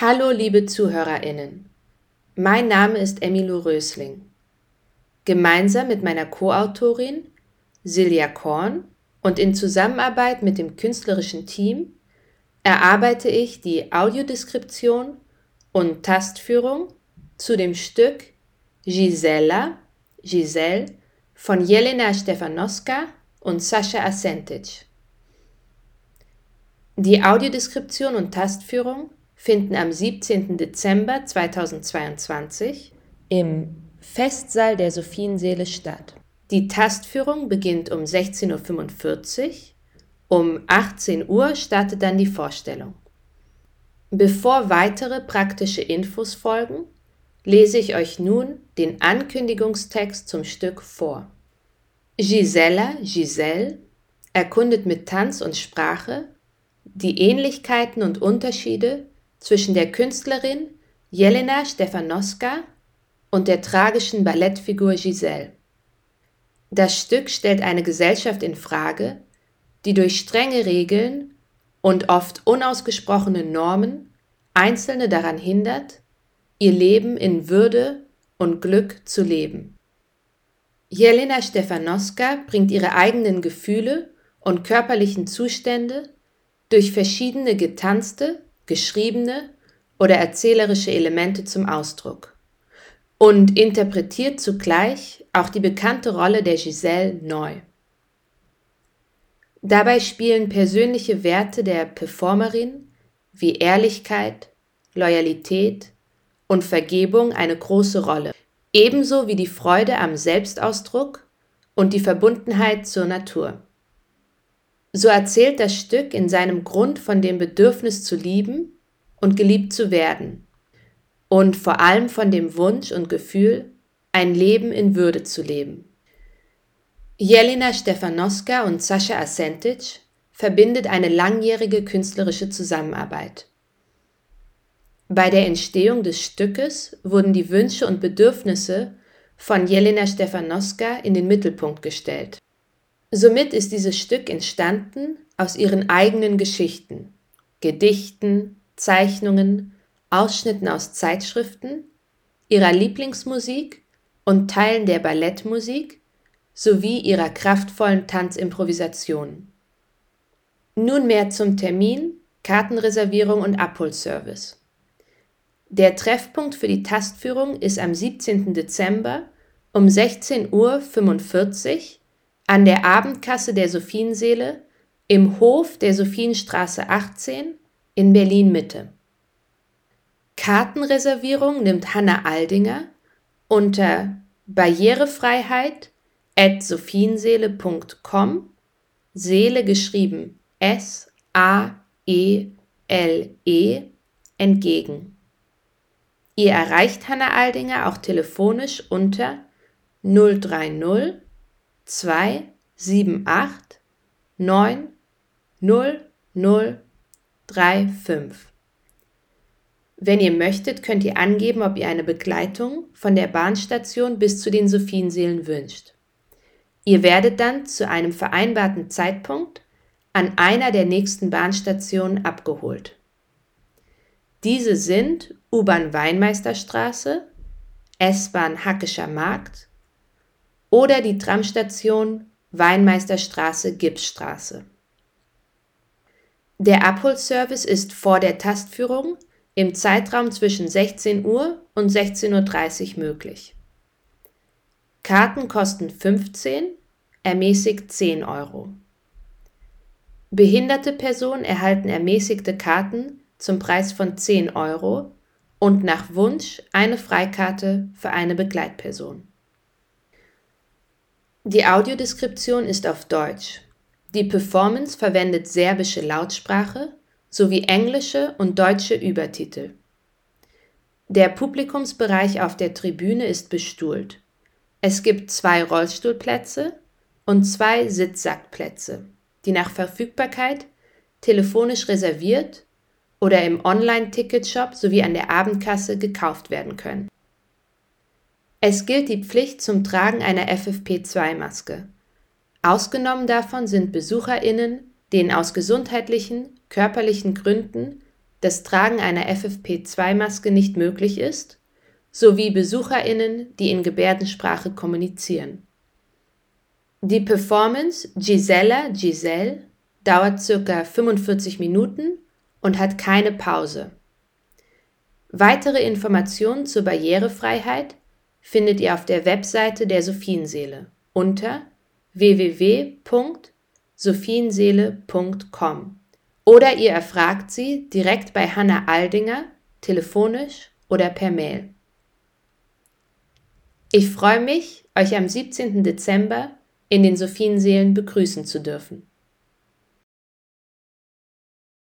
Hallo, liebe ZuhörerInnen. Mein Name ist Emilu Rösling. Gemeinsam mit meiner Co-Autorin Silja Korn und in Zusammenarbeit mit dem künstlerischen Team erarbeite ich die Audiodeskription und Tastführung zu dem Stück Gisela, Giselle von Jelena Stefanowska und Sascha Asentic. Die Audiodeskription und Tastführung finden am 17. Dezember 2022 im Festsaal der Sophienseele statt. Die Tastführung beginnt um 16.45 Uhr. Um 18 Uhr startet dann die Vorstellung. Bevor weitere praktische Infos folgen, lese ich euch nun den Ankündigungstext zum Stück vor. Gisela, Giselle, erkundet mit Tanz und Sprache die Ähnlichkeiten und Unterschiede zwischen der Künstlerin Jelena Stefanowska und der tragischen Ballettfigur Giselle. Das Stück stellt eine Gesellschaft in Frage, die durch strenge Regeln und oft unausgesprochene Normen Einzelne daran hindert, ihr Leben in Würde und Glück zu leben. Jelena Stefanowska bringt ihre eigenen Gefühle und körperlichen Zustände durch verschiedene getanzte, geschriebene oder erzählerische Elemente zum Ausdruck und interpretiert zugleich auch die bekannte Rolle der Giselle neu. Dabei spielen persönliche Werte der Performerin wie Ehrlichkeit, Loyalität und Vergebung eine große Rolle, ebenso wie die Freude am Selbstausdruck und die Verbundenheit zur Natur. So erzählt das Stück in seinem Grund von dem Bedürfnis zu lieben und geliebt zu werden und vor allem von dem Wunsch und Gefühl, ein Leben in Würde zu leben. Jelena Stefanowska und Sascha Asentic verbindet eine langjährige künstlerische Zusammenarbeit. Bei der Entstehung des Stückes wurden die Wünsche und Bedürfnisse von Jelena Stefanowska in den Mittelpunkt gestellt. Somit ist dieses Stück entstanden aus ihren eigenen Geschichten, Gedichten, Zeichnungen, Ausschnitten aus Zeitschriften, ihrer Lieblingsmusik und Teilen der Ballettmusik sowie ihrer kraftvollen Tanzimprovisation. Nunmehr zum Termin, Kartenreservierung und Abholservice. Der Treffpunkt für die Tastführung ist am 17. Dezember um 16.45 Uhr an der Abendkasse der Sophienseele im Hof der Sophienstraße 18 in Berlin Mitte. Kartenreservierung nimmt Hanna Aldinger unter Barrierefreiheit at sophienseele.com Seele geschrieben S A E L E entgegen. Ihr erreicht Hanna Aldinger auch telefonisch unter 030 278 9 0 0 35. Wenn ihr möchtet, könnt ihr angeben, ob ihr eine Begleitung von der Bahnstation bis zu den Sophienseelen wünscht. Ihr werdet dann zu einem vereinbarten Zeitpunkt an einer der nächsten Bahnstationen abgeholt. Diese sind U-Bahn Weinmeisterstraße, S-Bahn Hackescher Markt oder die Tramstation Weinmeisterstraße Gipsstraße. Der Abholservice ist vor der Tastführung im Zeitraum zwischen 16 Uhr und 16.30 Uhr möglich. Karten kosten 15, ermäßigt 10 Euro. Behinderte Personen erhalten ermäßigte Karten zum Preis von 10 Euro und nach Wunsch eine Freikarte für eine Begleitperson. Die Audiodeskription ist auf Deutsch. Die Performance verwendet serbische Lautsprache sowie englische und deutsche Übertitel. Der Publikumsbereich auf der Tribüne ist bestuhlt. Es gibt zwei Rollstuhlplätze und zwei Sitzsackplätze, die nach Verfügbarkeit telefonisch reserviert oder im Online-Ticketshop sowie an der Abendkasse gekauft werden können. Es gilt die Pflicht zum Tragen einer FFP2-Maske. Ausgenommen davon sind BesucherInnen, denen aus gesundheitlichen, körperlichen Gründen das Tragen einer FFP2-Maske nicht möglich ist, sowie Besucherinnen, die in Gebärdensprache kommunizieren. Die Performance Gisella Giselle dauert ca. 45 Minuten und hat keine Pause. Weitere Informationen zur Barrierefreiheit findet ihr auf der Webseite der Sophienseele unter www.sophienseele.com oder ihr erfragt sie direkt bei Hanna Aldinger, telefonisch oder per Mail. Ich freue mich, euch am 17. Dezember in den Sophienseelen begrüßen zu dürfen.